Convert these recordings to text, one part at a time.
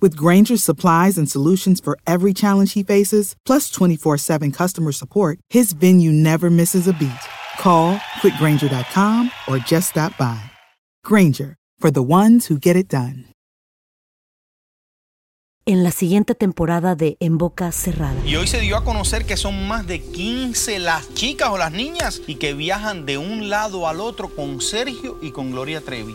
With Granger's supplies and solutions for every challenge he faces, plus 24 7 customer support, his venue never misses a beat. Call quickgranger.com or just stop by. Granger, for the ones who get it done. En la siguiente temporada de En Boca Cerrada. Y hoy se dio a conocer que son más de 15 las chicas o las niñas y que viajan de un lado al otro con Sergio y con Gloria Trevi.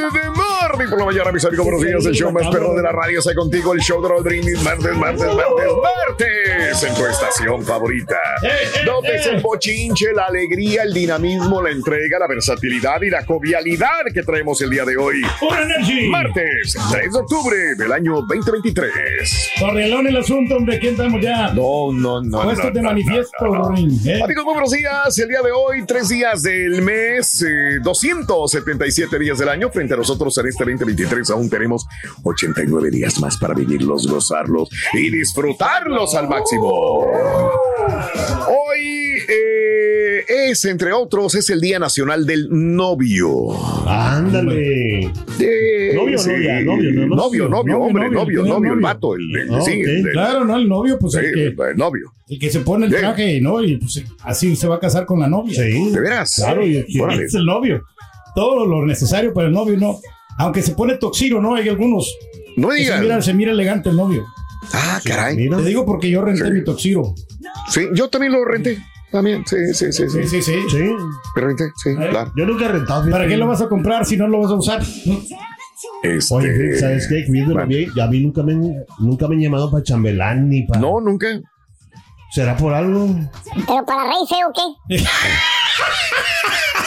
Saturday morning. Por la mañana, mis amigos. Buenos días. El show más perro de la radio está contigo. El show de Raúl Brindis. Martes, martes, martes, martes. En tu estación favorita. Donde es el bochinche, la alegría, el dinamismo, la entrega, la versatilidad y la jovialidad que traemos el día de hoy. Martes, 3 de octubre del año 2023. Correlón el asunto, hombre. ¿Quién estamos ya? No, no, no. Puesto no, de manifiesto, ¿eh? Amigos, muy buenos días. El día de hoy, tres días del mes, eh, 277 días del año. Frente a nosotros este 2023 aún tenemos 89 días más para vivirlos, gozarlos y disfrutarlos al máximo. Hoy eh, es, entre otros, es el Día Nacional del Novio. Ándale. De- Novio, sí. novia, novio, no, no, novio, novio, novio, hombre, novio, novio, novio, el vato, el, el- Ah, sí, ok. el- Claro, ¿no? El novio, pues sí, el, que, el novio. el que se pone el traje, ¿no? Y pues así se va a casar con la novia. Sí. ¿De veras? Claro, y, y es el novio. Todo lo necesario para el novio, ¿no? Aunque se pone toxiro, ¿no? Hay algunos. No se, mira, digan. se mira elegante el novio. Ah, caray. Mira. Te digo porque yo renté Sí. mi toxiro. Sí, yo también lo renté. También, sí, sí, sí, sí. Sí, sí, sí. Sí. Renté, sí, Eh, claro. Yo nunca he rentado. ¿Para qué lo vas a comprar si no lo vas a usar? Este, Oye, ¿sabes qué? Viendo bueno. bien, a mí nunca me, nunca me han llamado para chambelán ni para. No, nunca. ¿Será por algo? ¿Pero para rey feo qué?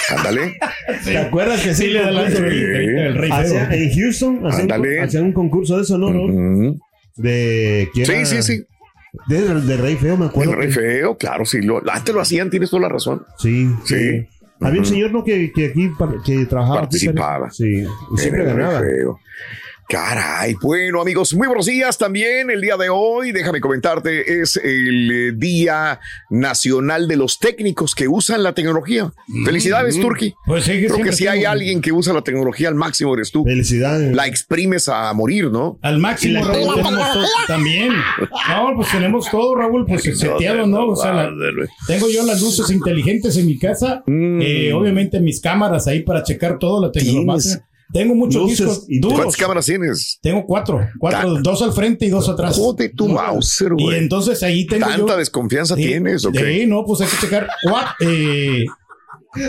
Ándale. ¿Te acuerdas que sí Sí, le da el, el rey feo. en Houston hacían, un concurso de eso, ¿no? ¿no? Ujú. De quién Sí, sí, sí. De, de Rey Feo, me El acuerdo. rey que- feo, claro, sí. Lo, antes lo hacían, tienes toda la razón. Sí, Sí. sí. Había un señor ¿no? que, que aquí que trabajaba. aquí, Participaba. Sí, y siempre el rey ganaba. feo. Caray, bueno amigos, muy buenos días también. El día de hoy, déjame comentarte, es el eh, Día Nacional de los Técnicos que usan la tecnología. Felicidades, Turki. Pues sí, que Creo que si hay alguien que usa la tecnología al máximo eres tú. Felicidades. La exprimes a morir, ¿no? Al máximo, la- Raúl, ¿Y la tenemos todo, también. No, pues tenemos todo, Raúl, pues seteado, ¿no? O sea, la- tengo yo las luces inteligentes en mi casa, Mm. eh, obviamente mis cámaras ahí para checar todo, la tecnología. Tengo muchos luces discos y- duros. ¿Cuántas cámaras tienes? Tengo cuatro, cuatro, dos al frente y dos atrás. Joder, tu Mauser, Y güey. entonces ahí tengo ¿Tanta yo- desconfianza Sí, tienes? ¿o qué? Sí, no, pues hay que checar. Cua- eh,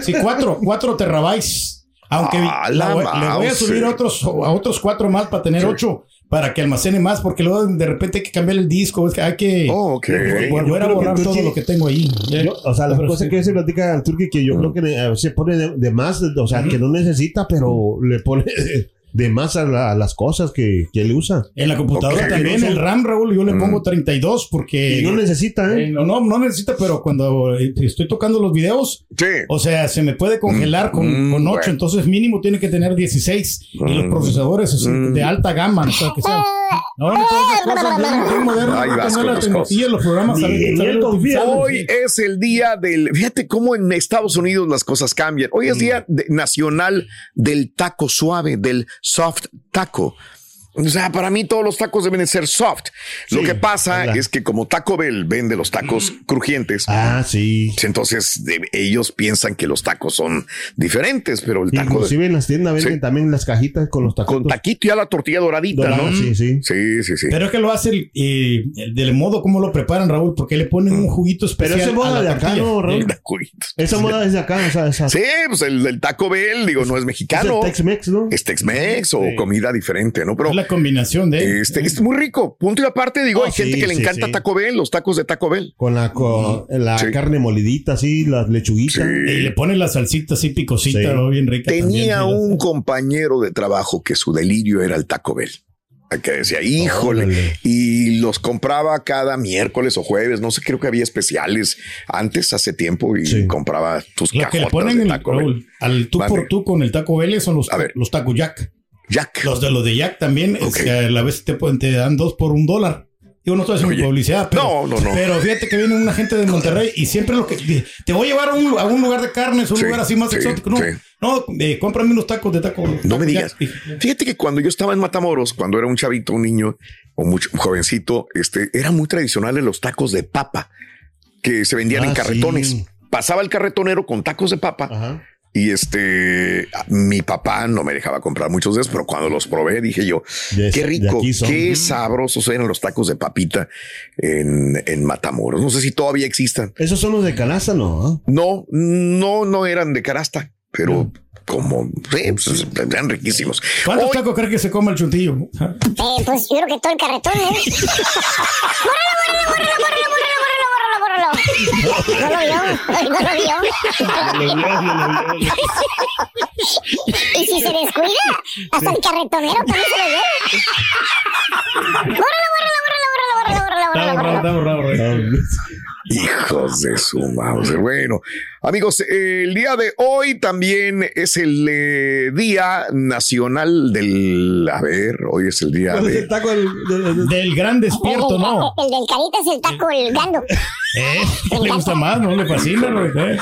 sí, cuatro, cuatro terabytes. Aunque Ah, la la voy- le voy a subir a otros, a otros cuatro más para tener Sí. ocho, para que almacene más, porque luego de repente hay que cambiar el disco, es que hay que Oh, ok. volver Yo a borrar todo sí- lo que tengo ahí. Yo, o sea, la Pero cosa sí. que se platica al turqui que yo creo que eh, se pone de, de más, o sea, que no necesita, pero le pone de, más a, la- a las cosas que, que él usa. En la computadora también, el RAM, Raúl, yo le Mm. pongo 32 porque... Y no necesita, eh, ¿eh? no, no, no necesita, pero cuando eh, estoy tocando los videos, Sí. O sea, se me puede congelar con, Mm, con 8, bueno. entonces mínimo tiene que tener 16. Y los Mm. procesadores Mm. de alta gama, o sea, que sea. No, no, no cosas. los programas, Hoy es el día del. Fíjate cómo en Estados Unidos las cosas cambian. Hoy es día de- nacional del taco suave, del soft taco. O sea, para mí todos los tacos deben de ser soft. Lo que pasa ¿verdad? es que como Taco Bell vende los tacos crujientes, Ah, sí. entonces de- ellos piensan que los tacos son diferentes, pero el taco de- Inclusive en las tiendas venden Sí. también las cajitas con los tacos. con taquito y a la tortilla doradita, ¿no? sí, sí. Sí, sí, sí. Pero es que lo hace el, eh, el- del modo como lo preparan, Raúl, porque le ponen un juguito Pero especial. esa a moda la de acá, tortilla. ¿no, Raúl? Eh. Esa moda es de acá, o sea, esa. Sí, pues el, el Taco Bell, digo, no es es mexicano. el Tex-Mex, ¿no? Es Tex-Mex o Sí. comida diferente, ¿no? Pero Es la combinación de. este es muy rico. Punto y aparte, digo, Oh, hay gente sí, que le sí, encanta sí. Taco Bell, los tacos de Taco Bell. Con la, con la Sí. carne molidita, así, las lechuguitas. Y le ponen la salsita así picosita, Sí. ¿no? bien rica. Tenía también, sí, un compañero de trabajo que su delirio era el Taco Bell. Que decía, híjole, Órale. y los compraba cada miércoles o jueves, no sé, creo que había especiales antes, hace tiempo, y Sí. compraba tus Lo que le cajotas ponen de Taco Bell. Raúl, al tú por tú con el taco Vélez son los, A ver. los Jack. Jack. Los de los de Jack también, es que a la vez te, te dan dos por un dólar. Yo no estoy haciendo Oye. publicidad, pero, No, no, no. pero fíjate que viene una gente de Monterrey y siempre lo que te voy a llevar a un, a un lugar de carnes, un Sí, lugar así más sí, exótico. No, sí. no eh, cómprame unos tacos de taco. No taco me digas. Fíjate que cuando yo estaba en Matamoros, cuando era un chavito, un niño o mucho, un jovencito, este, eran muy tradicionales los tacos de papa que se vendían Ah, en carretones. sí. Pasaba el carretonero con tacos de papa Ajá. Y este, mi papá no me dejaba comprar muchos de esos, pero cuando los probé dije yo, De- qué rico, qué sabrosos eran los tacos de papita en, en Matamoros. No sé si todavía existan. Esos son los de canasta, ¿no? No, no, no eran de canasta, pero como, sí, pues, eran riquísimos. ¿Cuántos Hoy- tacos crees que se come el chuntillo? Eh, pues yo creo que todo el carretón, ¿eh? ¡Bórralo, bórralo, bórralo, bórralo, bórralo, bórralo, bórralo! No lo vio, no lo vio. Y si se descuida, hasta el carretonero también se lo lleva. ¡Bórralo, bórralo, bórralo, bórralo, bórralo, bórralo. Hijos de su mouse. Bueno, amigos, eh, el día de hoy también es el eh, Día Nacional del. A ver, hoy es el día ¿Cuál es de. el taco del, del- Del gran despierto, no. El, el del carita es el taco, el gando. ¿Eh? ¿Le gusta más? ¿No le fascina? güey? ¿Eh?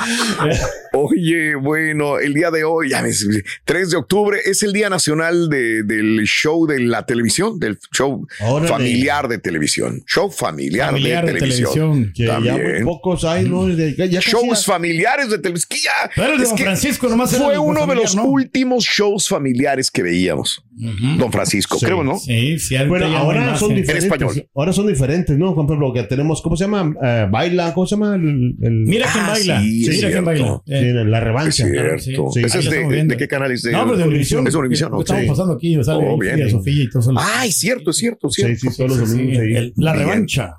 Eh. Oye, bueno, el día de hoy, ya ves, 3 de octubre, es el Día Nacional de- del show de la televisión, del show Órale. familiar de televisión. Show familiar, Familiar de, de televisión. televisión, que ya muy pocos hay, ¿no? Ya Shows ya- familiares de ya- Pero es Don que Francisco nomás Fue uno de los ¿no? últimos shows familiares que veíamos. Don Francisco, Sí. creo, ¿no? Sí, sí. Bueno, ahora más, son ¿eh? diferentes. español. Ahora son diferentes, ¿no? Por ejemplo, que tenemos, ¿cómo se llama? Eh, baila, ¿cómo se llama? El, el- Mira quién Ah, baila. sí, Sí, es mira quién cierto. baila. sí, Eh, la Es revancha. cierto. sí. Sí. ¿Ese es de, qué canal es? De, No, pero de Univisión. Es de Univisión, ¿no? estamos pasando aquí. Sale Oh, bien. Sofía y todo eso. Ay, cierto, es cierto, es Sí, cierto. sí, todos los domingos. la revancha.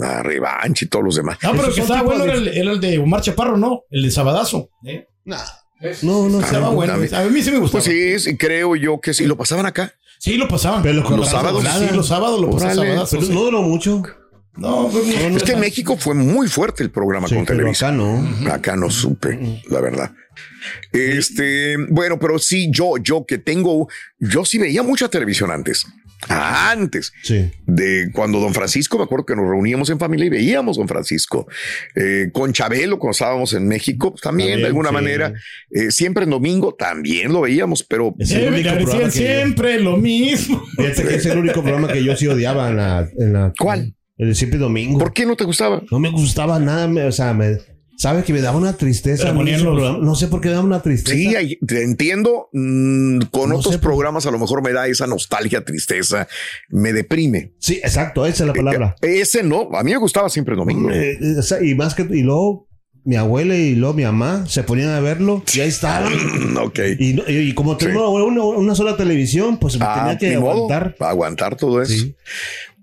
La revancha y todos los demás. No, pero que estaba bueno de- era el, era el de Omar Chaparro, ¿no? El de Sabadazo. ¿eh? No, no. Estaba bueno. A mí sí me gustaba. Pues sí, sí, creo yo que sí. Lo pasaban acá. Sí, lo pasaban. Pero con Los la sábados. Sí, los sábados lo pasaban Sabadazo. Pero sí. no duró mucho. No, fue muy- Es que en México fue muy fuerte el programa Sí, con Televisa. acá no. Acá no supe, la verdad. Este, bueno, pero sí, yo, yo que tengo, yo sí veía mucha televisión antes. Antes Sí. de cuando Don Francisco, me acuerdo que nos reuníamos en familia y veíamos Don Francisco. Eh, con Chabelo, cuando estábamos en México, pues, también, También, de alguna sí. manera. Eh, siempre en domingo también lo veíamos, pero Es Sí, el me único decían programa que yo- siempre lo mismo. Fíjate que es el único programa que yo sí odiaba en la. En la ¿Cuál? El de siempre domingo. ¿por qué no te gustaba? No me gustaba nada, me- o sea, me, ¿sabes que me daba una tristeza? Ese los- programa? No sé por qué me daba una tristeza. Sí, hay- te entiendo. mm, con No otros sé por- programas a lo mejor me da esa nostalgia, tristeza, me deprime. Sí, exacto, esa es la palabra. Eh, Ese no, a mí me gustaba siempre el domingo. Eh, eh, o sea, y más que y luego mi abuela y luego mi mamá se ponían a verlo y ahí estaban. ok. Y, no- y- y como tengo una, una sola televisión, pues me Ah, tenía que ni modo, aguantar. aguantar todo eso. Sí.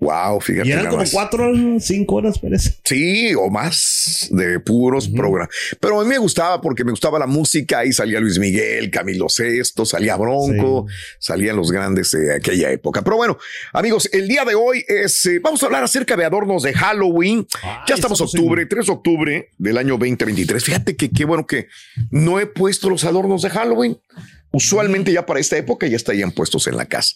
Wow, fíjate. Y eran como más. cuatro cinco horas, parece. Sí, o más de puros programas. Pero a mí me gustaba porque me gustaba la música. Ahí salía Luis Miguel, Camilo Sesto, salía Bronco, salían los grandes de aquella época. Pero bueno, amigos, el día de hoy es, eh, vamos a hablar acerca de adornos de Halloween. ya estamos sí. octubre, 3 de octubre del año 2023. Fíjate que qué bueno que no he puesto los adornos de Halloween. Usualmente ya para esta época ya estarían puestos en la casa.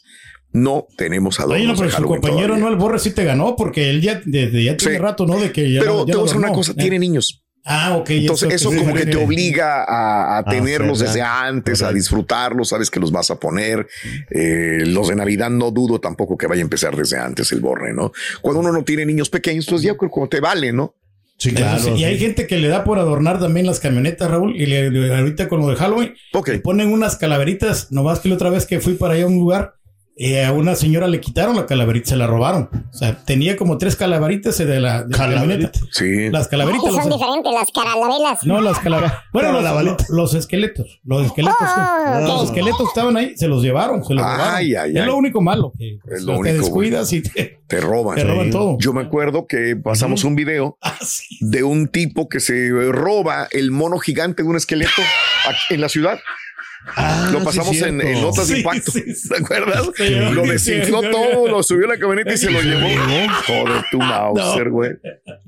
No tenemos adornos Oye, no, pero su compañero, todavía. no, el Borre sí te ganó porque él ya, desde ya tiene Sí. rato, ¿no? De que ya Pero ya te voy a decir una cosa, Eh. tiene niños. Ah, ok. Entonces, eso como sí, que te obliga a, a tenerlos ¿verdad? desde antes, a disfrutarlos, sabes que los vas a poner. Eh, los de Navidad no dudo tampoco que vaya a empezar desde antes el borre, ¿no? Cuando uno no tiene niños pequeños, pues ya como te vale, ¿no? Sí, claro. sí, y hay gente que le da por adornar también las camionetas, Raúl, y le, le- ahorita con lo de Halloween, Ok. le ponen unas calaveritas, nomás que la otra vez que fui para allá a un lugar, eh, a una señora le quitaron la calaverita, se la robaron. O sea, tenía como tres calaveritas de la, de la. Sí. Las calaveritas. son los- diferentes las caralabelas. no, las calaveras. Bueno, los, esqueletos. Los esqueletos. Oh, Los esqueletos estaban ahí, se los llevaron, se los Ay, robaron. ay, es ay. lo único malo. Que Es lo sea, te único, descuidas y te, Te roban. te roban todo. Yo me acuerdo que pasamos un video Ah, sí. de un tipo que se roba el mono gigante de un esqueleto aquí en la ciudad. Ah, Lo sí, pasamos en, notas de Sí, impacto. sí, sí. ¿Te acuerdas? Sí, lo desinfló todo, lo subió a la camioneta y se lo llevó. Joder, tu Mauser, güey.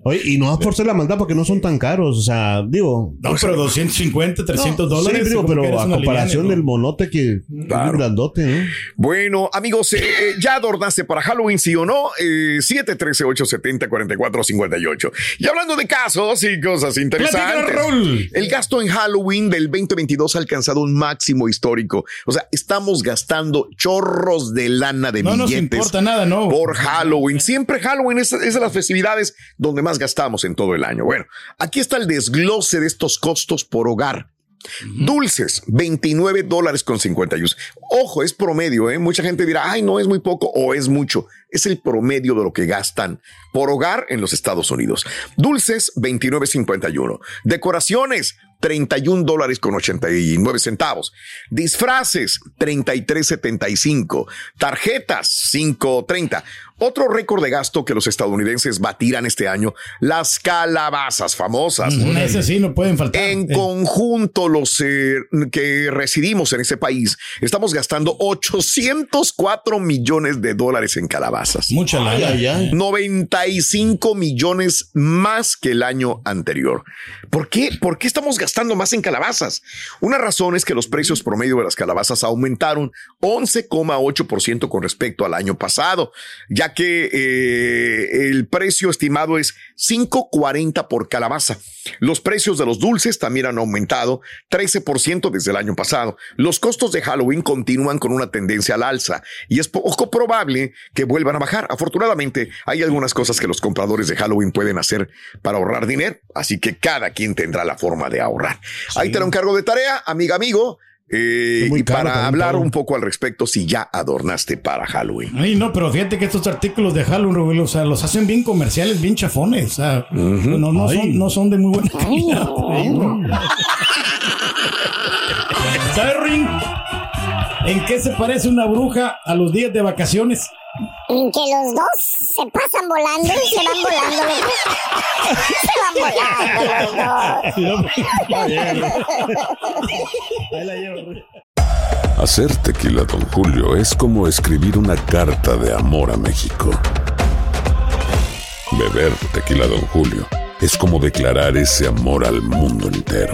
Oye, y no vas por ser la maldad porque no son tan caros. O sea, digo. No, pero 250, 300 No, dólares. Sí, digo, pero a comparación del ¿no? monote que Claro. es grandote, ¿no? Bueno, amigos, eh, eh, ¿ya adornaste para Halloween, sí o no? Eh, 713-870-4458. Y hablando de casos y cosas interesantes. El gasto en Halloween del 2022 ha alcanzado un máximo histórico. O sea, estamos gastando chorros de lana de No nos billetes importa nada, ¿no? por Halloween. Siempre Halloween es, es de las festividades donde más gastamos en todo el año. Bueno, aquí está el desglose de estos costos por hogar. Dulces, 29 dólares con 51. Ojo, es promedio, ¿eh? Mucha gente dirá, ay, no es muy poco o es mucho. Es el promedio de lo que gastan por hogar en los Estados Unidos. Dulces, 29.51. Decoraciones, 31 dólares con 89 centavos. Disfraces, 33.75. Tarjetas, 5.30. Otro récord de gasto que los estadounidenses batirán este año, las calabazas famosas. Mm, Ese sí, no pueden faltar. En Eh, conjunto, los eh, que residimos en ese país, estamos gastando 804 millones de dólares en calabazas. Mucha lana. Ay, ay. 95 millones más que el año anterior. ¿Por qué? ¿Por qué estamos gastando más en calabazas? Una razón es que los precios promedio de las calabazas aumentaron 11,8% con respecto al año pasado, ya que eh, el precio estimado es 5.40 por calabaza. Los precios de los dulces también han aumentado 13% desde el año pasado. Los costos de Halloween continúan con una tendencia al alza y es poco probable que vuelvan a bajar. Afortunadamente, hay algunas cosas que los compradores de Halloween pueden hacer para ahorrar dinero, así que cada quien tendrá la forma de ahorrar. Ahí te lo encargo de tarea, amiga, amigo. Eh, y caro para hablar todo. un poco al respecto, si ya adornaste para Halloween. Ay, no, pero fíjate que estos artículos de Halloween, o sea, los hacen bien comerciales, bien chafones. O sea, no, no, son, no son de muy buena calidad. ¿Sabes, Ring? ¿En qué se parece una bruja a los días de vacaciones? En que los dos se pasan volando y se van volando. Se van volando los dos. Hacer tequila, Don Julio, es como escribir una carta de amor a México. Beber tequila, Don Julio, es como declarar ese amor al mundo entero.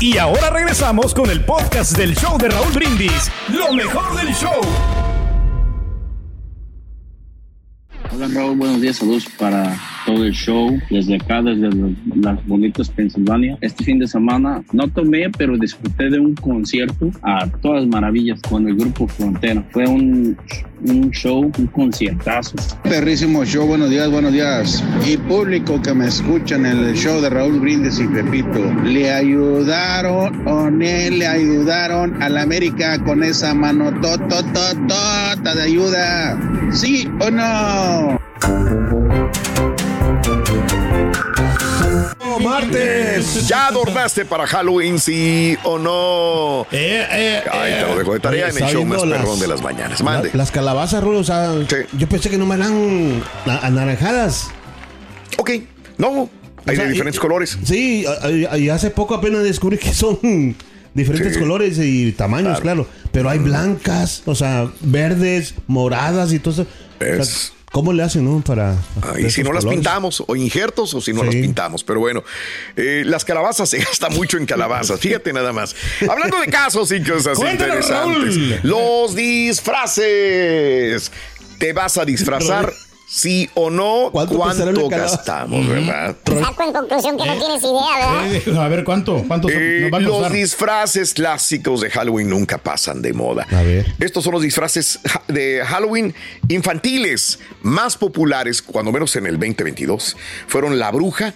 Y ahora regresamos con el podcast del show de Raúl Brindis. Lo mejor del show. Hola Raúl, buenos días, saludos para todo el show desde acá, desde las bonitas Pensilvania. Este fin de semana no tomé, pero disfruté de un concierto a todas maravillas con el grupo Frontera. Fue un, un show, un conciertazo. Perrísimo show, buenos días, buenos días. Y público que me escucha en el show de Raúl Brindis y Pepito, ¿le ayudaron o le ayudaron a la América con esa mano totototota de ayuda? ¿Sí o no? Martes! ¿Ya adornaste para Halloween, sí o no? Eh, Ay, te lo dejo de tarea en el show más viendo perrón las- de las mañanas. Mande. La- las calabazas, Rulo, o sea, yo pensé que no me eran anaranjadas. Ok, no, hay O sea, de diferentes y- colores. Sí, y- hace poco apenas descubrí que son diferentes Sí. colores y tamaños, claro. Pero hay blancas, o sea, verdes, moradas y todo eso. O sea, ¿Cómo le hacen, no? Para. Ah, y si no las pintamos, o injertos, o si no las pintamos. Pero bueno, eh, las calabazas se gasta mucho en calabazas. Fíjate nada más. Hablando de casos y cosas Cuéntanos, interesantes. Raúl. Los disfraces. ¿Te vas a disfrazar? Sí o no, ¿Cuánto ¿cuánto, gastamos, verdad? Saco en conclusión que no tienes idea, ¿verdad? Eh, a ver, ¿cuánto? ¿Cuánto son- Eh, nos va a los disfraces clásicos de Halloween nunca pasan de moda. A ver. Estos son los disfraces de Halloween infantiles más populares, cuando menos en el 2022. Fueron la bruja,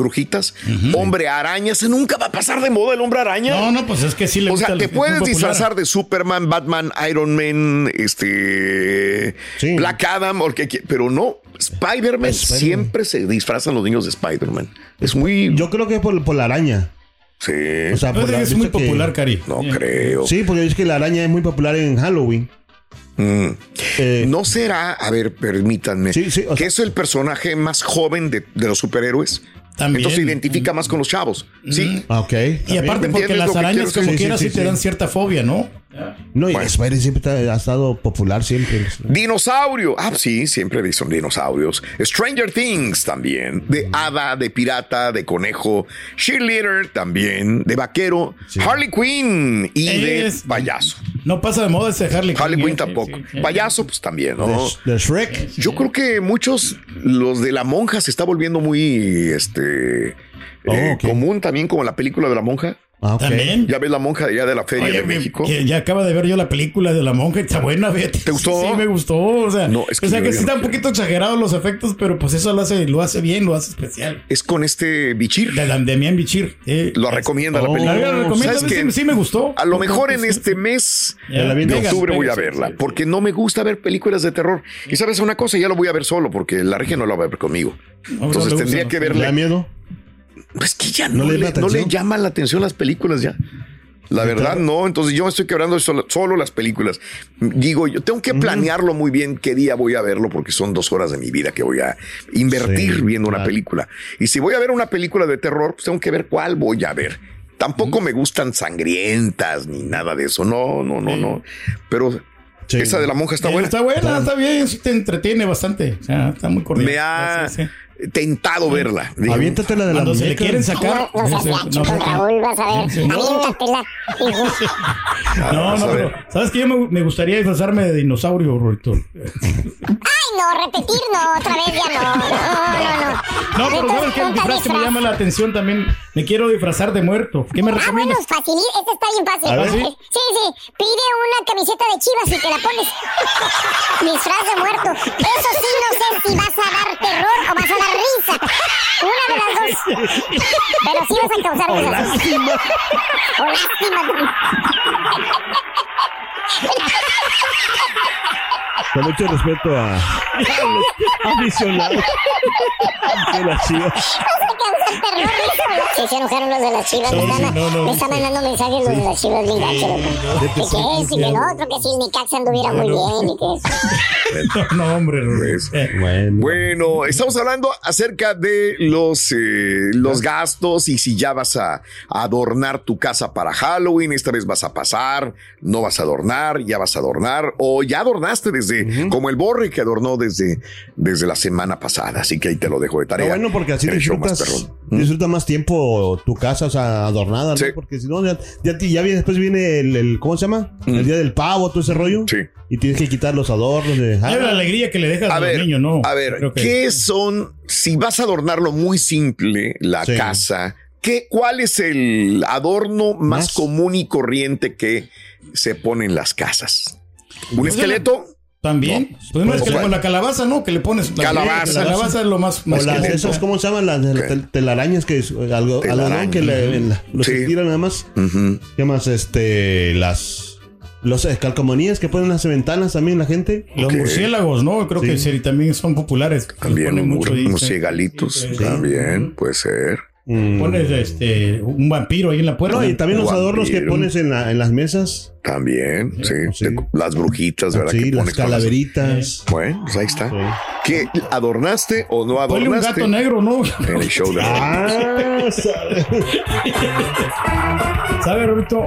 brujitas, hombre araña. Ese nunca va a pasar de moda el hombre araña. No, no, pues es que sí le O gusta sea, te puedes disfrazar de Superman, Batman, Iron Man, este, Black Adam, porque qui- pero no. Spider-Man siempre se disfrazan los niños de Spider-Man. Es muy. Yo creo que es por, por la araña. Sí. O sea, por la- es muy que- popular, Cari. No creo. Sí, porque es que la araña es muy popular en Halloween. Mm. Eh, ¿No será, a ver, permítanme, que es el personaje más joven de, de los superhéroes? También. Entonces se identifica más con los chavos. Sí. Ah, Ok. Y aparte ¿Me porque las arañas como decir? quieras Sí, sí, sí, te sí. dan cierta fobia, ¿no? No, y Spider siempre ha ha estado popular siempre. Dinosaurio. Ah, sí, siempre son dinosaurios. Stranger Things también. De hada, de pirata, de conejo. Cheerleader también. De vaquero. Harley Quinn. Y de Es- payaso. No pasa de moda ese Harley Quinn. Harley Quinn ¿eh? tampoco. Sí, sí. Payaso, pues también, ¿no? De, de Shrek. Yo creo que muchos, los de la monja se está volviendo muy este Oh, eh, común también como la película de la monja. Ah. También. Ya ves la monja de allá de la Feria Oye, de México. que ya acaba de ver yo la película de la monja y está buena, fíjate. ¿Te gustó? Sí, me gustó. O sea, No, es que o sea que sí no está un poquito exagerado los efectos, pero pues eso lo hace, lo hace bien, lo hace especial. Es con este Bichir. De Damián Bichir. eh. Lo recomienda la Oh, película. la recomiendo, ¿Sabes sí, me gustó. A lo mejor en este mes de octubre voy a verla, sí, sí. porque no me gusta ver películas de terror. Y sabes una cosa, ya lo voy a ver solo, porque la regia no la va a ver conmigo. no Entonces tendría gusta, que no. ¿Le da miedo? Pues que ya ¿No no, le no le llaman la atención las películas ya. La verdad no, entonces yo estoy quebrando solo, solo las películas. Digo, yo tengo que planearlo muy bien qué día voy a verlo porque son dos horas de mi vida que voy a invertir Sí, viendo una película. Y si voy a ver una película de terror, pues tengo que ver cuál voy a ver. Tampoco me gustan sangrientas ni nada de eso. No, no, no, no. Pero Sí. esa de la monja está buena. Está buena, está bien, sí te entretiene bastante. O sea, está muy cordial. Me ha Sí, sí. Tentado verla. Digo, Aviéntate la de la Cuando se le quieren sacar. No, no Raúl, vas a ver. Aviéntatela. Pero. ¿sabes qué? Yo me, me gustaría disfrazarme de dinosaurio, Rorito. No, repetir no, otra vez ya no. No, no, no. No, pero ¿sabes? El disfraz que me llama la atención también. Me quiero disfrazar de muerto. ¿Qué me Ah, bueno, recomiendas? fácil. Este está bien fácil. Ver, ¿sí? sí, sí. Pide una camiseta de chivas y te la pones. Disfraz de muerto. Eso sí, no sé si vas a dar terror o vas a dar risa. Una de las dos. Pero sí vas a causar O risa. lástima. O lástima. Con mucho respeto a, a los aficionados de las chivas. Se enojaron los de las chivas. Sí, me, están, no, no, me están mandando mensajes los de las chivas bien gacho, loco. Que qué es y que el otro, que si el Nicaxa anduviera muy bien y que eso. No, hombre. Pues, Eh, Bueno. Bueno, estamos hablando acerca de los, eh, los gastos y si ya vas a adornar tu casa para Halloween, esta vez vas a pasar, no vas a adornar, ya vas a adornar o ya adornaste desde, como el borre que adornó desde, desde la semana pasada. Así que ahí te lo dejo de Pero tarea. bueno, porque así más disfrutas. ¿Mm? disfrutas más tiempo tu casa, o sea, adornada, ¿no? Sí. Porque si no, ya, ya, ti- ya viene, después viene el, el- ¿cómo se llama? El día del pavo, todo ese rollo. Sí. Y tienes que quitar los adornos de... Hay la alegría que le dejas a, A los ver, niños, ¿no? a ver, que- ¿qué son, si vas a adornarlo muy simple, la Sí. casa, ¿qué, ¿cuál es el adorno más, Más. común y corriente que se pone en las casas? ¿Un Pues, esqueleto? También. Pues no es que ¿Cuál? con la calabaza, ¿no? Que le pones. La Calabaza. La calabaza es lo más. O más las, que- esas, ¿cómo se llaman? Las de- telarañas que es eh, algo, algodón que le, en la- los Sí. estiran nada más. ¿Qué más? Este, las... Los eh, calcomanías que ponen las ventanas también la gente. Los murciélagos, ¿no? Creo que sí, también son populares. También Ponen un mucho, mur- unos dicen. ciegalitos. Sí. También puede ser. Pones este, un vampiro ahí en la puerta. No, y también los adornos que pones en, la- en las mesas. También, sí. de- las brujitas, ¿verdad? Sí, que las calaveritas. Bueno, pues ahí está. ¿Qué? ¿Adornaste o no Ponle un adornaste? gato negro, ¿no? En el show de Ah, ¿Sabe, Roberto?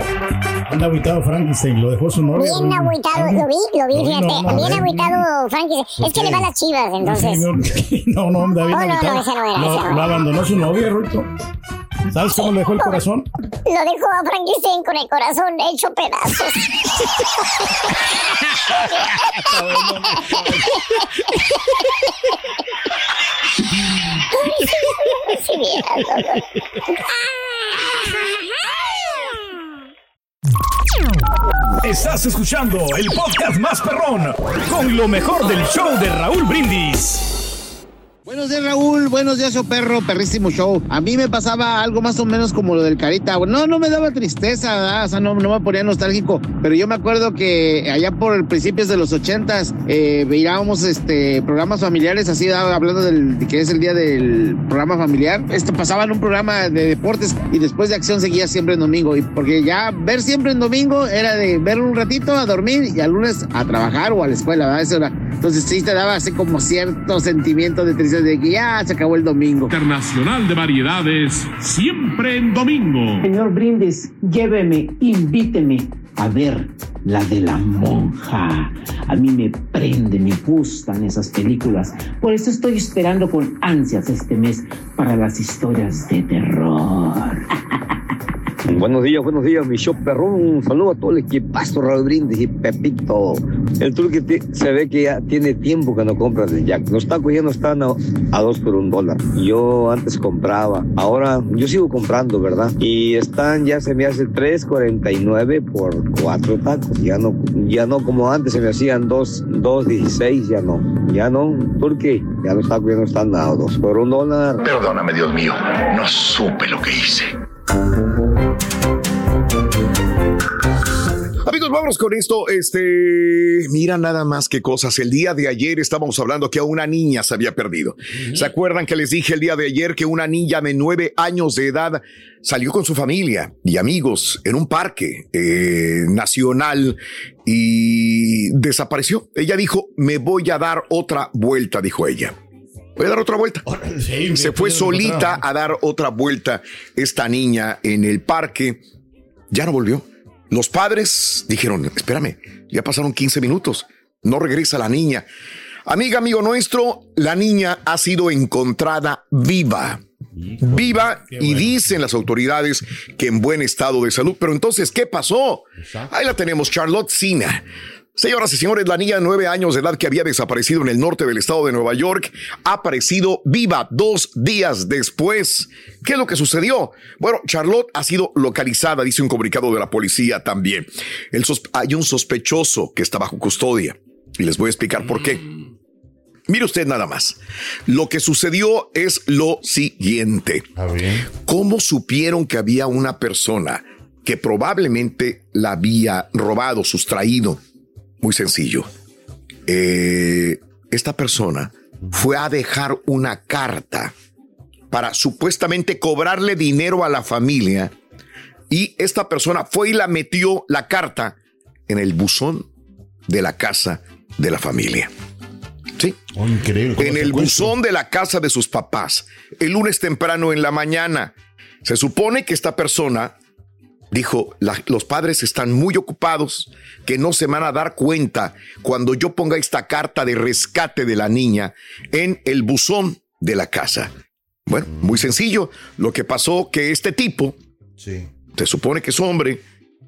Anda agüitado Frankenstein, lo dejó su novia. Bien güey. agüitado, lo vi, lo vi, No, fíjate. no, bien no. agüitado, Frankie. Es que le va a las chivas, entonces. No, no, anda bien Oh, no, no, no no lo abandonó su novia, Roberto. ¿Sabes cómo le dejó el corazón? Lo dejó a Frankenstein con el corazón hecho pedazos. Estás escuchando el podcast más perrón con lo mejor del show de Raúl Brindis. Buenos días, Raúl. Buenos días, yo perro, perrísimo show. A mí me pasaba algo más o menos como lo del Carita. No, no me daba tristeza, ¿verdad? o sea, no, no me ponía nostálgico. Pero yo me acuerdo que allá por principios de los ochentas eh, veíamos este, programas familiares, así hablando del de que es el día del programa familiar. Esto pasaba en un programa de deportes y después de acción seguía siempre en domingo. Y porque ya ver siempre en domingo era de ver un ratito a dormir y al lunes a trabajar o a la escuela, ¿verdad? Eso era. Entonces sí te daba así como cierto sentimiento de tristeza de que ya se acabó el domingo. Internacional de Variedades, siempre en domingo. Señor Brindis, lléveme, invíteme a ver la de la monja. A mí me prende, me gustan esas películas. Por eso estoy esperando con ansias este mes para las historias de terror. Buenos días, buenos días, mi show perrón. Un saludo a todo el equipazo, Raúl Brindis y Pepito. El turque ti- se ve que ya tiene tiempo que no compra de Jack. Los tacos ya no están a, dos por un dólar. Yo antes compraba, ahora yo sigo comprando, ¿verdad? Y están, ya se me hace 3.49 por cuatro tacos. Ya no, ya no como antes se me hacían dos, dos 16, ya no. Ya no, turque, ya los tacos ya no están a dos por un dólar. Perdóname, Dios mío, no supe lo que hice. Amigos, vámonos con esto. Este, mira nada más que cosas. El día de ayer estábamos hablando que a una niña se había perdido. ¿Se acuerdan que les dije el día de ayer que una niña de nueve años de edad salió con su familia y amigos en un parque eh, nacional y desapareció? Ella dijo, me voy a dar otra vuelta, dijo ella. Voy a dar otra vuelta. Se fue solita a dar otra vuelta esta niña en el parque. Ya no volvió. Los padres dijeron, espérame, ya pasaron 15 minutos, no regresa la niña. Amiga, amigo nuestro, la niña ha sido encontrada viva. Viva y dicen las autoridades que en buen estado de salud. Pero entonces, ¿qué pasó? Ahí la tenemos, Charlotte Sina. Señoras y señores, la niña de nueve años de edad que había desaparecido en el norte del estado de Nueva York ha aparecido viva dos días después. ¿Qué es lo que sucedió? Bueno, Charlotte ha sido localizada, dice un comunicado de la policía también. El hay un sospechoso que está bajo custodia y les voy a explicar por qué. Mire usted nada más. Lo que sucedió es lo siguiente. ¿Cómo supieron que había una persona que probablemente la había robado, sustraído? Muy sencillo. Eh, esta persona fue a dejar una carta para supuestamente cobrarle dinero a la familia y esta persona fue y la metió la carta en el buzón de la casa de la familia. Sí. En el buzón de la casa de sus papás, el lunes temprano en la mañana. Se supone que esta persona dijo, "La- los padres están muy ocupados, que no se van a dar cuenta cuando yo ponga esta carta de rescate de la niña en el buzón de la casa. Bueno, muy sencillo. Lo que pasó que este tipo, se supone que es hombre,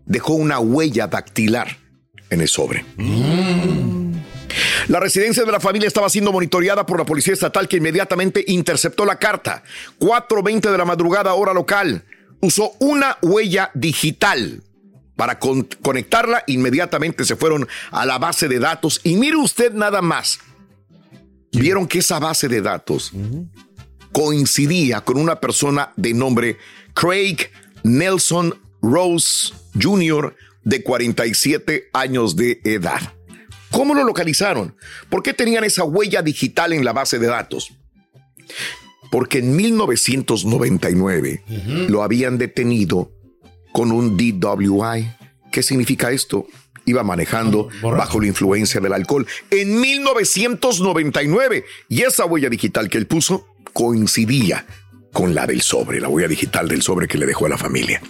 dejó una huella dactilar en el sobre. La residencia de la familia estaba siendo monitoreada por la policía estatal que inmediatamente interceptó la carta. 4.20 de la madrugada hora local. Usó una huella digital para con- conectarla. Inmediatamente se fueron a la base de datos. Y mire usted nada más. Vieron que esa base de datos coincidía con una persona de nombre Craig Nelson Rose Jr., de 47 años de edad. ¿Cómo lo localizaron? ¿Por qué tenían esa huella digital en la base de datos? Porque en 1999 lo habían detenido con un DWI. ¿Qué significa esto? Iba manejando bajo la influencia del alcohol en 1999 y esa huella digital que él puso coincidía con la del sobre, la huella digital del sobre que le dejó a la familia.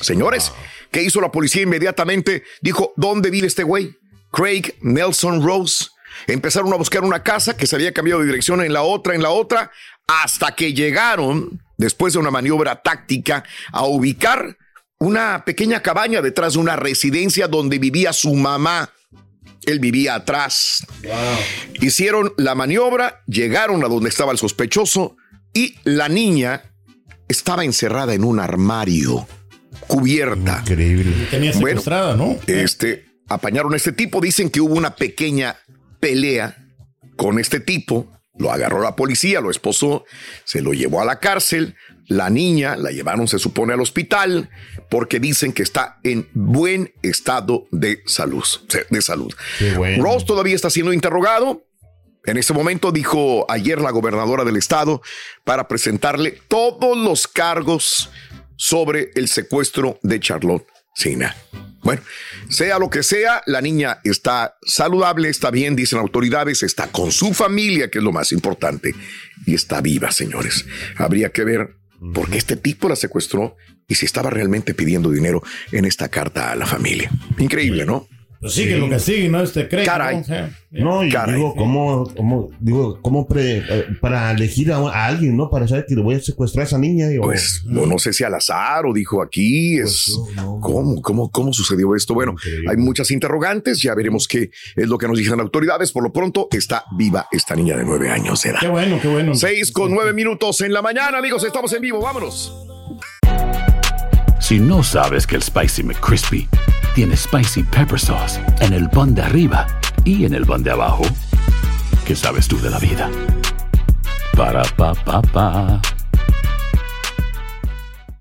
Señores, ¿qué hizo la policía inmediatamente? Dijo, ¿dónde vive este güey? Craig Nelson Rose. Empezaron a buscar una casa que se había cambiado de dirección en la otra, en la otra, hasta que llegaron, después de una maniobra táctica, a ubicar una pequeña cabaña detrás de una residencia donde vivía su mamá. Él vivía atrás. Hicieron la maniobra, llegaron a donde estaba el sospechoso y la niña estaba encerrada en un armario, cubierta. Increíble. Tenía secuestrada, ¿no? Este, apañaron a este tipo, dicen que hubo una pequeña pelea con este tipo, lo agarró la policía, lo esposó, se lo llevó a la cárcel, la niña la llevaron, se supone, al hospital porque dicen que está en buen estado de salud. De salud. Ross todavía está siendo interrogado. En este momento dijo ayer la gobernadora del estado para presentarle todos los cargos sobre el secuestro de Charlotte Sina. Bueno, sea lo que sea, la niña está saludable, está bien, dicen autoridades, está con su familia, que es lo más importante, y está viva, señores. Habría que ver por qué este tipo la secuestró y si estaba realmente pidiendo dinero en esta carta a la familia. Increíble, ¿no? Pues sigue lo que sigue, ¿no? Este cree. Caray. ¿no? O sea, No, y Caray. digo, ¿cómo, cómo, digo, cómo pre- eh, para elegir a, a alguien, ¿no? Para saber que le voy a secuestrar a esa niña. Digo, Pues no, no sé si al azar o dijo aquí, es ¿cómo, cómo, cómo sucedió esto. Bueno, hay muchas interrogantes, ya veremos qué es lo que nos dicen las autoridades. Por lo pronto está viva esta niña de nueve años de edad. Qué bueno, qué bueno. Seis con nueve minutos en la mañana, amigos, estamos en vivo, vámonos. Si no sabes que el Spicy McCrispy tiene Spicy Pepper Sauce en el pan de arriba y en el pan de abajo, ¿qué sabes tú de la vida? Para, pa, pa, pa.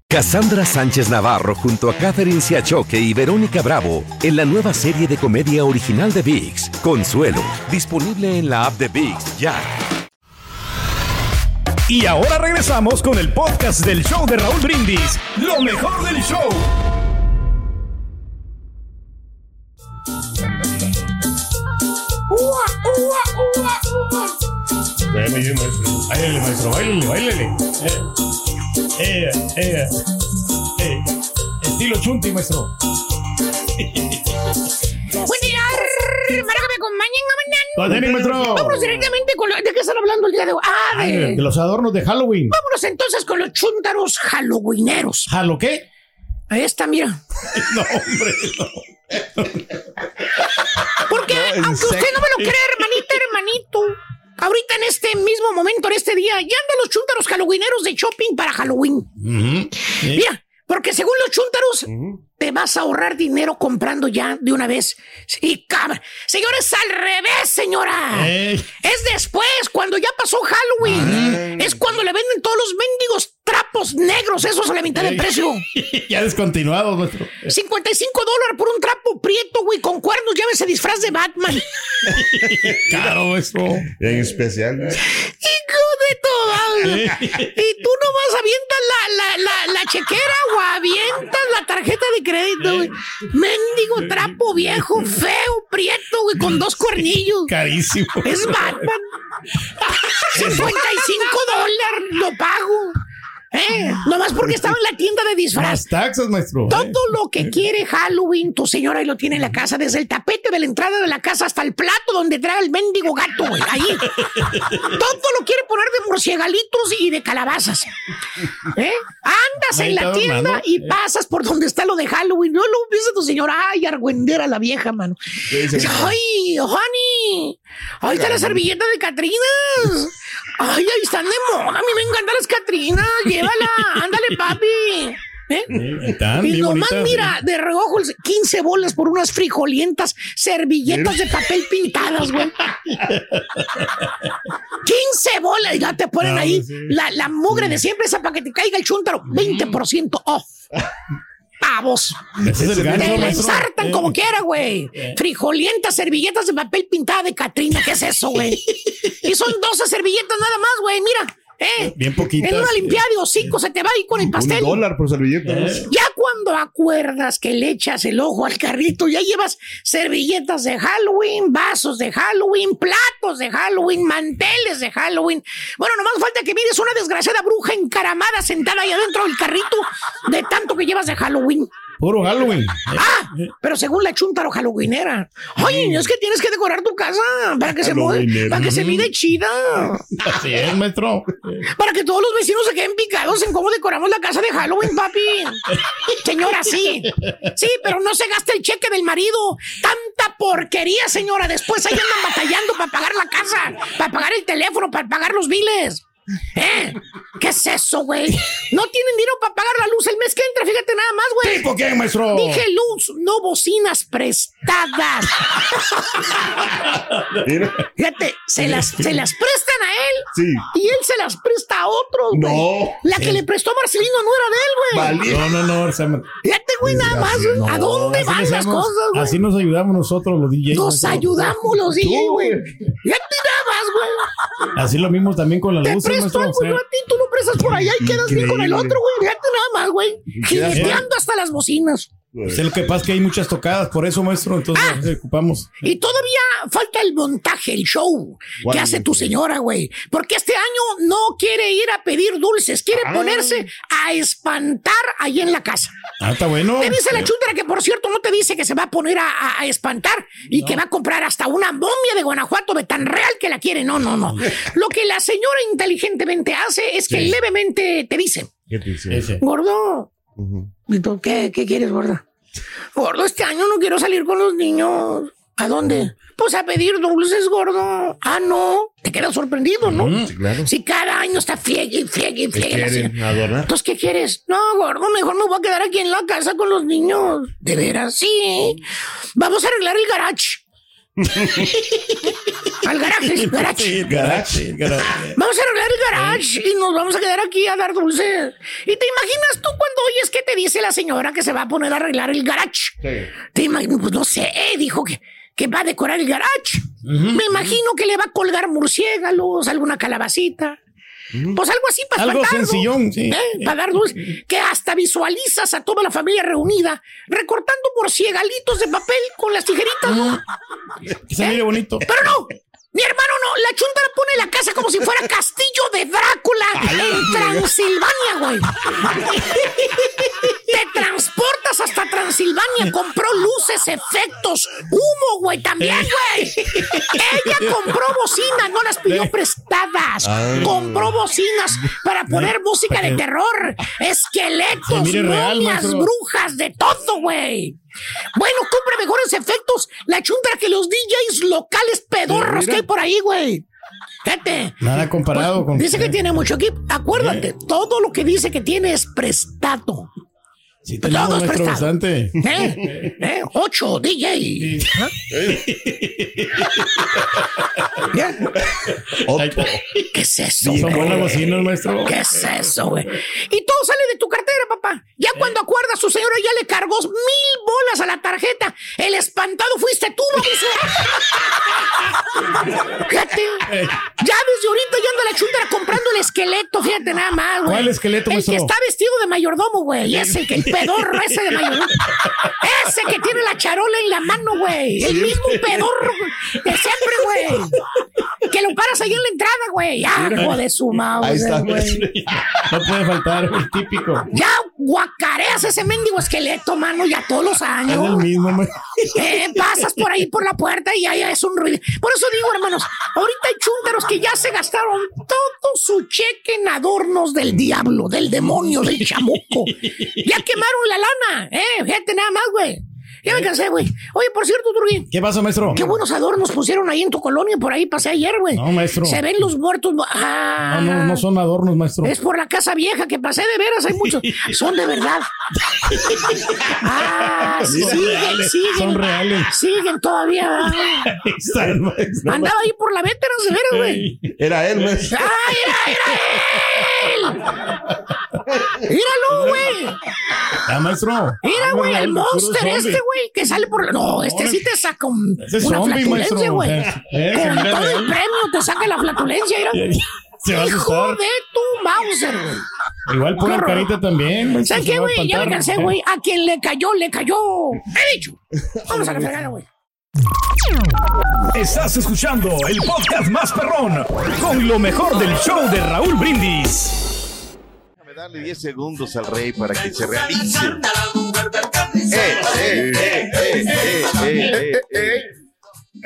Cassandra Sánchez Navarro junto a Catherine Siachoque y Verónica Bravo en la nueva serie de comedia original de VIX, Consuelo, disponible en la app de VIX ya. Y ahora regresamos con el podcast del show de Raúl Brindis. Lo mejor del show. Bailele, maestro, bailele, bailele. Eh, eh, eh, eh. Estilo chunti, maestro. Buen día, hermano, que me acompañen mañana. Maestro. Vámonos directamente con lo, ¿De qué están hablando el día de hoy? Ah, Ay, de... los adornos de Halloween. Vámonos entonces con los chúntaros halloweeneros. ¿Halo qué? Ahí está, mira. No, hombre, no. Aunque usted no me lo cree, hermanita, hermanito, ahorita en este mismo momento, en este día, ya andan los chúntaros halloweeneros de shopping para Halloween. Mira, porque según los chúntaros, te vas a ahorrar dinero comprando ya de una vez. Sí, cabra. Señores, al revés, señora. Es después, cuando ya pasó Halloween. Es cuando le venden todos los mendigos trapos negros, esos a la mitad de Ey. precio. ya descontinuados, maestro. 55 dólares por un trapo prieto, güey, con cuernos. Llévese disfraz de Batman. Caro, maestro. En especial. Hijo de todo. Y tú nomás avientas la, la, la, la chequera o avientas la tarjeta de crédito, güey. Mendigo trapo viejo, feo, prieto, güey, con dos cuernillos. Carísimo. Es Batman. 55 dólares lo pago. ¿Eh? Nomás porque estaba en la tienda de disfraz. Taxas, maestro. Todo lo que quiere Halloween, tu señora ahí lo tiene en la casa, desde el tapete de la entrada de la casa hasta el plato donde trae el mendigo gato, güey, ahí. Todo lo quiere poner de murciegalitos y de calabazas. ¿Eh? Andas en la tienda y pasas por donde está lo de Halloween. No lo ves a tu señora, ay, argüendera la vieja, mano. Ay, honey, ahí está la servilleta de Catrinas. Ay, ahí están de moda. A mí me encantan las Catrinas. Llévala. Ándale, papi. ¿Eh? Están, Y nomás bonitas. mira, de reojo, 15 bolas por unas frijolientas servilletas de papel pintadas, güey. 15 bolas, ya te ponen No, ahí sí. la, la mugre de siempre, esa para que te caiga el chúntaro. 20% off. Babos. Ese es el gancho, Te la maestro. ensartan Eh. como quiera, güey. Eh. Frijolientas servilletas de papel pintada de Catrina. ¿Qué es eso, güey? y son 12 servilletas nada más, güey. Mira. Eh, Bien poquitas. En una limpiada de hocico se te va ahí con el pastel. Un dólar por servilleta. ¿no? Ya cuando acuerdas que le echas el ojo al carrito, ya llevas servilletas de Halloween, vasos de Halloween, platos de Halloween, manteles de Halloween. Bueno, nomás falta que mires una desgraciada bruja encaramada sentada ahí adentro del carrito de tanto que llevas de Halloween. Puro Halloween. Ah, pero según la chuntaro halloweenera. Ay, es que tienes que decorar tu casa para que se mueva, Halloweenera. para que se mire chida. Así es, maestro. Para que todos los vecinos se queden picados en cómo decoramos la casa de Halloween, papi. Señora, sí. Sí, pero no se gasta el cheque del marido. Tanta porquería, señora. Después ahí andan batallando para pagar la casa, para pagar el teléfono, para pagar los biles. ¿Eh? ¿Qué es eso, güey? No tienen dinero para pagar la luz el mes que entra, fíjate nada más, güey. ¿Tipo qué, maestro? Dije luz, no bocinas prestadas. Fíjate, se las, se las prestan a él Sí. y él se las presta a otros, güey. No. La que le prestó a Marcelino no era de él, güey. No, no, no. Fíjate, güey, nada más. no, ¿A dónde así van las cosas, güey? Así nos ayudamos nosotros, los DJs. Nos ayudamos los DJ, güey. Fíjate nada güey. Así lo mismo también con la Te luz, presto maestro. algo yo a ti, tú lo prestas por allá y quedas bien con el otro, güey. Fíjate nada más, güey. Gileteando hasta las bocinas. Sé lo que pasa es que hay muchas tocadas, por eso, maestro, entonces Ah. nos ocupamos. Y todavía falta el montaje, el show ¿Cuál que hace tu señora, güey. Porque este año no quiere ir a pedir dulces, quiere Ah. ponerse a espantar ahí en la casa. Ah, está bueno. Te dice la chuntara que, por cierto, no te dice que se va a poner a, a- a espantar y que va a comprar hasta una momia de Guanajuato de tan real que la quiere. No, no, no. Lo que la señora inteligentemente hace es que Sí. levemente te dice, ¿Qué te dice? gordo, ¿y tú qué, qué quieres, gorda? Gordo, este año no quiero salir con los niños. ¿A dónde? Pues a pedir dulces, gordo. Ah, no. Te quedas sorprendido, ¿no? Sí, claro. Si cada año está friegue y friegue y ¿Qué friegue. Entonces, ¿qué quieres? No, gordo, mejor me voy a quedar aquí en la casa con los niños. ¿De veras? Sí. Vamos a arreglar el garage. Al garaje, garage. Sí, garage, garage. Vamos a arreglar el garage y nos vamos a quedar aquí a dar dulces. ¿Y te imaginas tú cuando oyes que te dice la señora que se va a poner a arreglar el garage? Te imagino, pues no sé, dijo que, que va a decorar el garage. Me imagino que le va a colgar murciélagos, alguna calabacita. Pues algo así para Algo sencillón, sí. ¿Eh? Para dar dulces. Que hasta visualizas a toda la familia reunida recortando murciégalitos de papel con las tijeritas, ¿no? Se mire bonito. Pero no, mi hermano no, la chuntara pone la casa como si fuera castillo de Drácula en Transilvania, güey. Te transportas hasta Transilvania, compró luces, efectos, humo, güey, también, güey. Ella compró bocinas, no las pidió prestadas. Ah. Compró bocinas para poner música de terror, esqueletos, momias, brujas, de todo, güey. Bueno, compre mejores efectos la chuntara que los DJs locales pedorros que hay por ahí, güey. Fíjate. Nada comparado con. Dice que tiene mucho equipo. Acuérdate, todo lo que dice que tiene es prestado. Sí, tenemos, Todo es maestro, prestado. bastante. ¿Eh? ¿Eh? Ocho, DJ. ¿Ya? ¿Qué es eso? Son buenas bocinas, maestro. ¿Qué es eso, güey? Y todo sale de tu cartera, papá. Ya cuando acuerdas, su señora ya le cargó mil bolas a la tarjeta. El espantado fuiste tú, baboso. Fíjate. Ya desde ahorita ya anda la chuntara comprando el esqueleto, fíjate nada más, güey. ¿Cuál esqueleto, El maestro? que está vestido de mayordomo, güey. Ese que el pedorro ese de. Ese que tiene la charola en la mano, güey. El mismo pedorro de siempre, güey. Que lo paras ahí en la entrada, güey. Ya, hijo de su está, güey. No puede faltar el típico. Ya guacareas ese mendigo esqueleto, mano, ya todos los Es el años. mismo. Eh, pasas por ahí por la puerta y ya es un ruido. Por eso digo, hermanos, ahorita hay chúntaros que ya se gastaron todo su cheque en adornos del diablo, del demonio, del chamuco. Ya quemaron la lana, eh, fíjate nada más, güey. Ya me cansé, güey. Oye, por cierto, Turguín. ¿Qué pasa, maestro? Qué buenos adornos pusieron ahí en tu colonia, por ahí pasé ayer, güey. No, maestro. Se ven los muertos. Ah, No, no, no son adornos, maestro. es por la casa vieja que pasé de veras, hay muchos. Son de verdad. Ah, Sí, siguen, siguen. son reales. Siguen todavía. Andaba ahí por la veterans de veras, güey. Era él, maestro. ¡Ah, era, era! Míralo, güey. Ya, maestro. Mira, güey, el monster este, güey, que sale por... No, este sí te saca un, una zombie, flatulencia, güey. Eh, eh, Con todo el real. premio te saca la flatulencia, mira. Se va a Hijo de tu Mauser, güey. Igual Qué horror. carita también. ¿Sabes qué, güey? Ya me cansé, güey. A quien le cayó, le cayó. He dicho. Vamos a la fregada, güey. Estás escuchando el podcast más perrón con lo mejor del show de Raúl Brindis. Darle 10 segundos al rey para que se realice. Eh, eh, eh, eh, eh, eh, eh.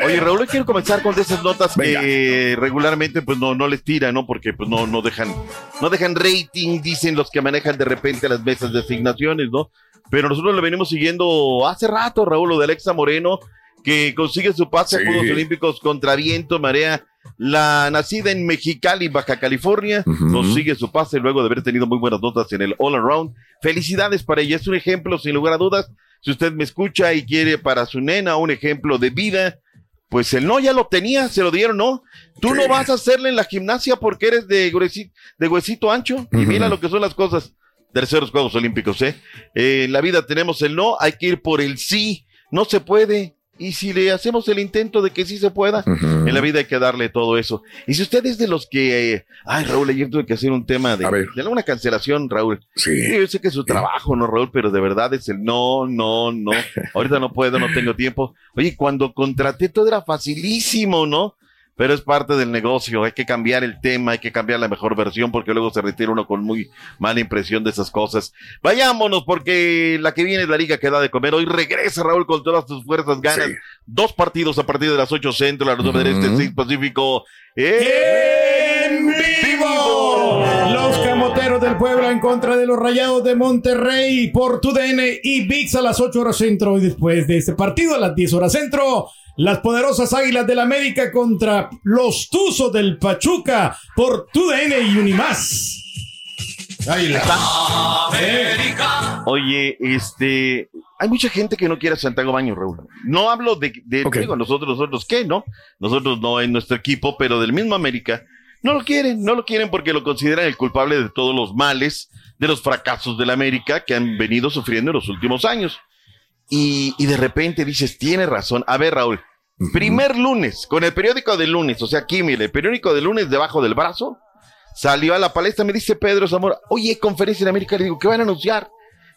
Oye, Raúl, quiero comenzar con esas notas que regularmente pues no, no les tiran, ¿no? Porque pues no, no dejan, no dejan rating, dicen los que manejan de repente las mesas de asignaciones, ¿no? Pero nosotros lo venimos siguiendo hace rato, Raúl, lo de Alexa Moreno, que consigue su pase a Juegos Olímpicos contra viento, marea. La nacida en Mexicali, Baja California, consigue su pase luego de haber tenido muy buenas notas en el All Around. Felicidades para ella, es un ejemplo, sin lugar a dudas. Si usted me escucha y quiere para su nena un ejemplo de vida, pues el no ya lo tenía, se lo dieron, ¿no? Tú no vas a hacerle en la gimnasia porque eres de, de huesito ancho. Y mira lo que son las cosas. Terceros Juegos Olímpicos, ¿eh? Eh, En la vida tenemos el no, hay que ir por el sí. No se puede. Y si le hacemos el intento de que sí se pueda, en la vida hay que darle todo eso. Y si usted es de los que, eh, ay Raúl, ayer tuve que hacer un tema de, de una cancelación, Raúl. Sí. Yo sé que es su trabajo, ¿no, Raúl? Pero de verdad es el no, no, no. Ahorita no puedo, no tengo tiempo. Oye, cuando contraté todo era facilísimo, ¿no? Pero es parte del negocio, hay que cambiar el tema, hay que cambiar la mejor versión porque luego se retira uno con muy mala impresión de esas cosas. Vayámonos porque la que viene es la liga que da de comer. Hoy regresa Raúl con todas sus fuerzas, ganas. Dos partidos a partir de las 8 centro, las 9 del este, 6 pacífico. ¡En del Puebla en contra de los rayados de Monterrey por TUDN y VIX a las 8 horas centro. Y después de este partido a las 10 horas centro, las poderosas águilas del América contra los Tuzos del Pachuca por TUDN y Unimás. Oye, este, hay mucha gente que no quiere a Santiago Baños, Raúl. No hablo de, de digo, nosotros, nosotros, ¿qué? ¿No? Nosotros no en nuestro equipo, pero del mismo América, no lo quieren, no lo quieren porque lo consideran el culpable de todos los males, de los fracasos del América que han venido sufriendo en los últimos años. Y, y de repente dices, tiene razón. A ver, Raúl, primer lunes, con el periódico del lunes, o sea, aquí, mire, el periódico del lunes debajo del brazo, salió a la palestra, me dice Pedro Zamora, oye, conferencia en América, le digo, ¿qué van a anunciar?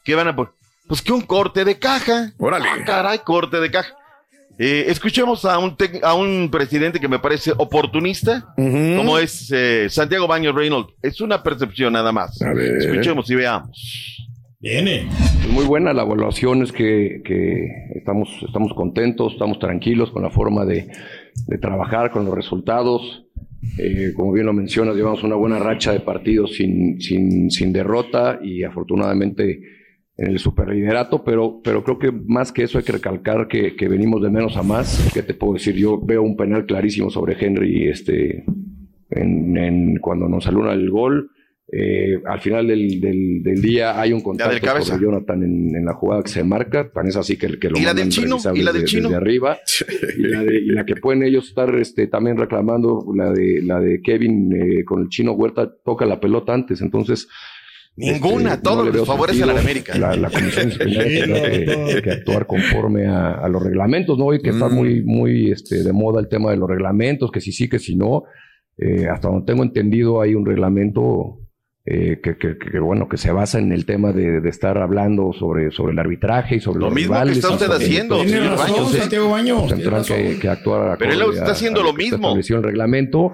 ¿Qué van a poner? Pues que un corte de caja. Órale. Ah, caray, corte de caja. Eh, escuchemos a un, a un presidente que me parece oportunista, como es eh, Santiago Baños Reynolds. Es una percepción nada más. Escuchemos y veamos. Viene. Muy buena la evaluación es que, que estamos, estamos contentos, estamos tranquilos con la forma de, de trabajar, con los resultados. Eh, como bien lo mencionas, llevamos una buena racha de partidos sin, sin, sin derrota y afortunadamente en el superliderato, pero, pero creo que más que eso hay que recalcar que, que venimos de menos a más. ¿Qué te puedo decir? Yo veo un penal clarísimo sobre Henry este, en, en- cuando nos aluna el gol. Eh, al final del, del- del día hay un contacto sobre Jonathan en, en la jugada que se marca, tan es así que, que lo ¿Y la del chino? ¿Y la del desde- chino? desde arriba y la, de- y la que pueden ellos estar este, también reclamando la de la de Kevin eh, con el chino Huerta toca la pelota antes entonces Ninguna, este, todo no le les favorece a la. América. La, la comisión tendrá que, que actuar conforme a, a los reglamentos, ¿no? Y que está muy, muy este, de moda el tema de los reglamentos, que si sí, que si no. Eh, hasta donde tengo entendido hay un reglamento eh, que, que- que, bueno, que se basa en el tema de, de estar hablando sobre, sobre el arbitraje y sobre Lo los mismo que rivales. está usted haciendo, señor entonces, Baños, ¿eh? Santiago Baños, pues, tendrán tiene que, razón. que actuar Pero él está a- haciendo a lo que está mismo. el reglamento.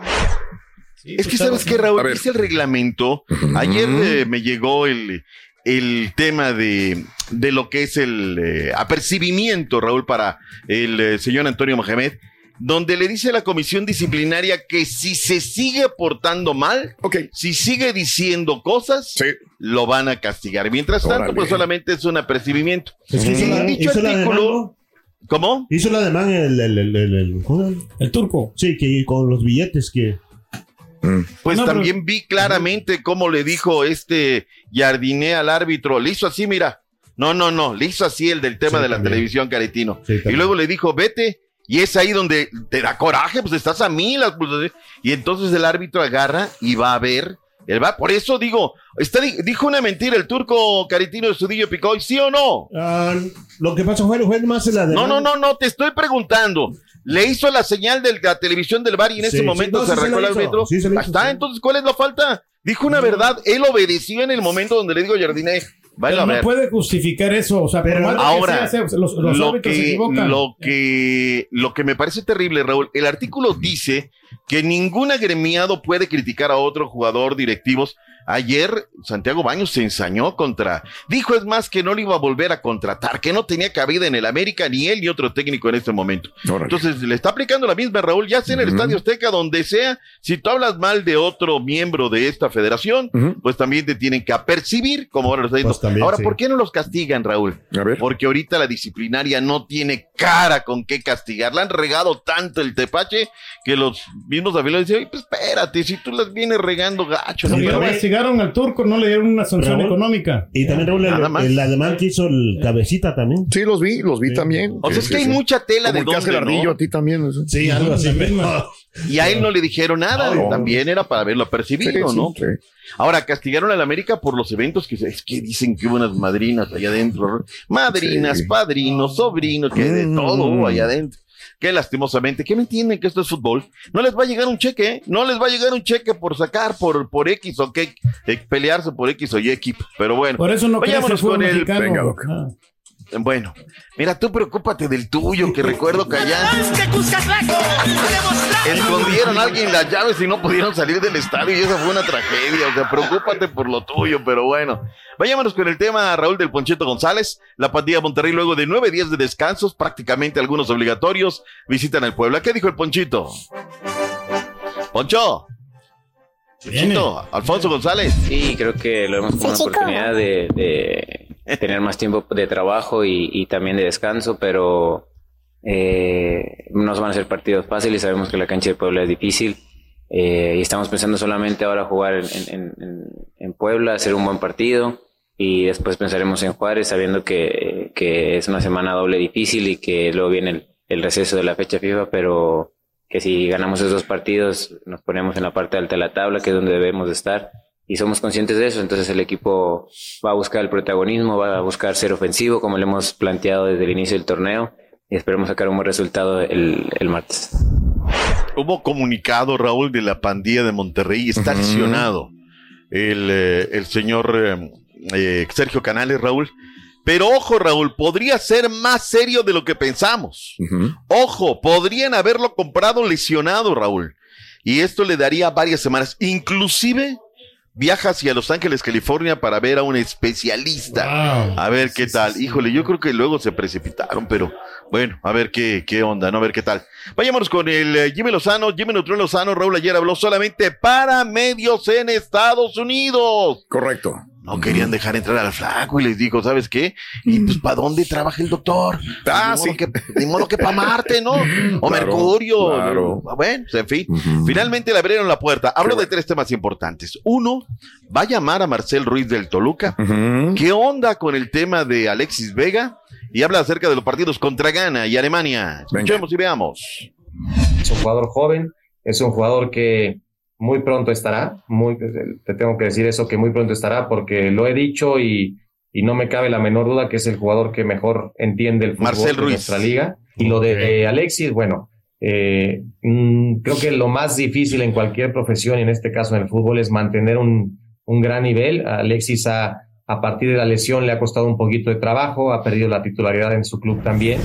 Es que sabes qué, Raúl, dice el reglamento. Ayer eh, me llegó el, el tema de, de lo que es el eh, apercibimiento, Raúl, para el eh, señor Antonio Mohamed, donde le dice a la comisión disciplinaria que si se sigue portando mal, si sigue diciendo cosas, lo van a castigar. Mientras tanto, Órale. pues solamente es un apercibimiento. Es que hizo la- dicho hizo artículo. ¿Cómo? Hizo la demanda el, el, el. El turco. Sí, que con los billetes que. Pues No, pero- también vi claramente cómo le dijo este Jardiné al árbitro. Le hizo así, mira. No, no, no. Le hizo así el del tema Sí, de la también. televisión, Caretino. y luego le dijo, vete. Y es ahí donde te da coraje, pues estás a mí. Las, pues, y entonces el árbitro agarra y va a ver El va, por eso digo, está, di- dijo una mentira el turco Caritino de Sudillo Picoy, ¿sí o no? Ah, lo que pasa fue, fue más la de No, no, no, no, te estoy preguntando. Le hizo la señal de la televisión del bar y en Sí, ese sí, momento no, se arrancó el árbitro. sí se la hizo, Está, entonces, ¿cuál es la falta? Dijo una verdad, él obedeció en el momento donde le digo Pero a no ver. puede justificar eso. O sea, que Ahora, sea, los, los lo, árbitros se que, equivocan. lo, que, lo que me parece terrible, Raúl, el artículo dice que ningún agremiado puede criticar a otro jugador directivos. Ayer Santiago Baños se ensañó contra, dijo es más que no le iba a volver a contratar, que no tenía cabida en el América ni él ni otro técnico en este momento. Entonces le está aplicando la misma Raúl, ya sea en el Estadio Azteca, donde sea, si tú hablas mal de otro miembro de esta federación, pues también te tienen que apercibir, como ahora lo está diciendo. también, ahora, sí. ¿por qué no los castigan, Raúl? Porque ahorita la disciplinaria no tiene cara con qué castigar. Le han regado tanto el tepache que los mismos aficionados dicen, "Oye, pues espérate, si tú las vienes regando gacho. No castigaron al turco, no le dieron una sanción Raúl. económica. Y también Raúl, el, el ademán que hizo el cabecita también. Sí, los vi, los vi también. O sea, es que hay mucha tela Como de el ardillo ¿no? a ti también. eso. Sí, algo así. Y a él no le dijeron nada, No. también era para haberlo percibido, Sí, ¿no? sí, sí. Ahora, castigaron al América por los eventos que es que dicen que hubo unas madrinas allá adentro. Madrinas, Sí. padrinos, sobrinos, que de Mm. todo hubo allá adentro. Que lastimosamente, que no entienden que esto es fútbol. No les va a llegar un cheque, ¿eh? No les va a llegar un cheque por sacar por, por X o qué, eh, pelearse por X o Y equipo. Pero bueno. Por eso no vayámonos con el. mexicano. Venga, Doc. Bueno, mira, tú preocúpate del tuyo, que recuerdo que allá escondieron a alguien las llaves y no pudieron salir del estadio y eso fue una tragedia. O sea, preocúpate por lo tuyo, pero bueno. Vayámonos con el tema, Raúl del Poncheto González. La pandilla Monterrey, luego de nueve días de descansos, prácticamente algunos obligatorios, visitan el Puebla. ¿Qué dijo el Ponchito? Poncho. Ponchito, Alfonso González. Sí, creo que lo vemos como una oportunidad de, de tener más tiempo de trabajo y, también de descanso, pero eh, no van a ser partidos fáciles. Sabemos que la cancha de Puebla es difícil eh, y estamos pensando solamente ahora jugar en, en- en- Puebla, hacer un buen partido y después pensaremos en Juárez, sabiendo que, que es una semana doble difícil y que luego viene el, el receso de la fecha FIFA, pero que si ganamos esos dos partidos nos ponemos en la parte alta de la tabla, que es donde debemos de estar, y somos conscientes de eso, entonces el equipo va a buscar el protagonismo, va a buscar ser ofensivo, como lo hemos planteado desde el inicio del torneo, y esperemos sacar un buen resultado el, el martes. Hubo comunicado, Raúl, de la pandilla de Monterrey. Está Ujú. lesionado el, eh, el señor eh, eh, Sergio Canales, Raúl. Pero ojo, Raúl, podría ser más serio de lo que pensamos. Ojo, podrían haberlo comprado lesionado, Raúl. Y esto le daría varias semanas. Inclusive viaja hacia Los Ángeles, California para ver a un especialista. A ver qué tal. Híjole, yo creo que luego se precipitaron, pero bueno, a ver qué, qué onda, ¿no? A ver qué tal. Vayámonos con el eh, Jimmy Lozano, Jimmy Neutrón Lozano. Raúl ayer habló solamente para medios en Estados Unidos. Correcto. No querían dejar entrar al flaco y les dijo, ¿sabes qué? Y pues, ¿para dónde trabaja el doctor? Ah, sí. Que, de modo que para Marte, ¿no? O Claro, Mercurio. claro. Bueno, pues, en fin. Finalmente le abrieron la puerta. Hablo de tres temas importantes. Uno, va a llamar a Marcel Ruiz del Toluca. ¿Qué onda con el tema de Alexis Vega? Y habla acerca de los partidos contra Ghana y Alemania. Escuchemos y veamos. Es un jugador joven, es un jugador que muy pronto estará, muy, te tengo que decir eso, que muy pronto estará, porque lo he dicho y, y no me cabe la menor duda que es el jugador que mejor entiende el fútbol Marcel de Ruiz. nuestra liga. Y lo de eh, Alexis, bueno, eh, mm, creo que lo más difícil en cualquier profesión, y en este caso en el fútbol, es mantener un, un gran nivel. Alexis a, a partir de la lesión le ha costado un poquito de trabajo, ha perdido la titularidad en su club también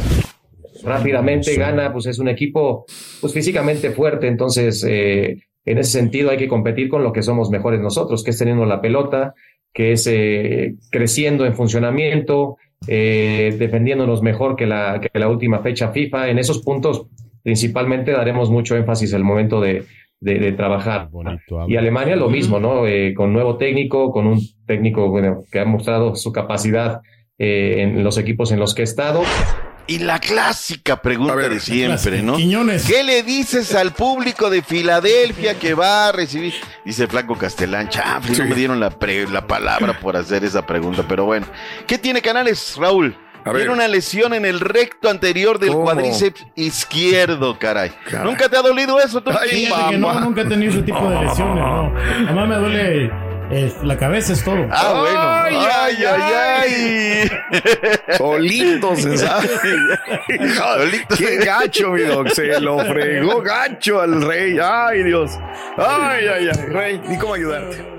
rápidamente gana, pues es un equipo pues físicamente fuerte, entonces eh, en ese sentido hay que competir con lo que somos mejores nosotros, que es teniendo la pelota, que es eh, creciendo en funcionamiento, eh, defendiéndonos mejor que la, que la última fecha FIFA. En esos puntos principalmente daremos mucho énfasis al momento de, de- de trabajar. Y Alemania lo mismo, ¿no? Eh, con nuevo técnico, con un técnico bueno, que ha mostrado su capacidad eh, en los equipos en los que ha estado. Y la clásica pregunta de siempre, ¿no? Quiñones. ¿Qué le dices al público de Filadelfia que va a recibir? Dice Flaco Castellán, chafle, no me dieron la, pre- la palabra por hacer esa pregunta, pero bueno. ¿Qué tiene Canales, Raúl? Tiene una lesión en el recto anterior del cuádriceps izquierdo, caray. ¿Nunca te ha dolido eso? Tú? Ay, que no, nunca he tenido ese tipo de lesiones, no. Además me duele eh, la cabeza es todo. Ah, bueno. Ay, ay, ay, ay. Solitos, ¿sabes? Qué gacho, mi doc. Se lo fregó gacho al rey. Ay, Dios. Ay, ay, ay. Rey, ¿y cómo ayudarte?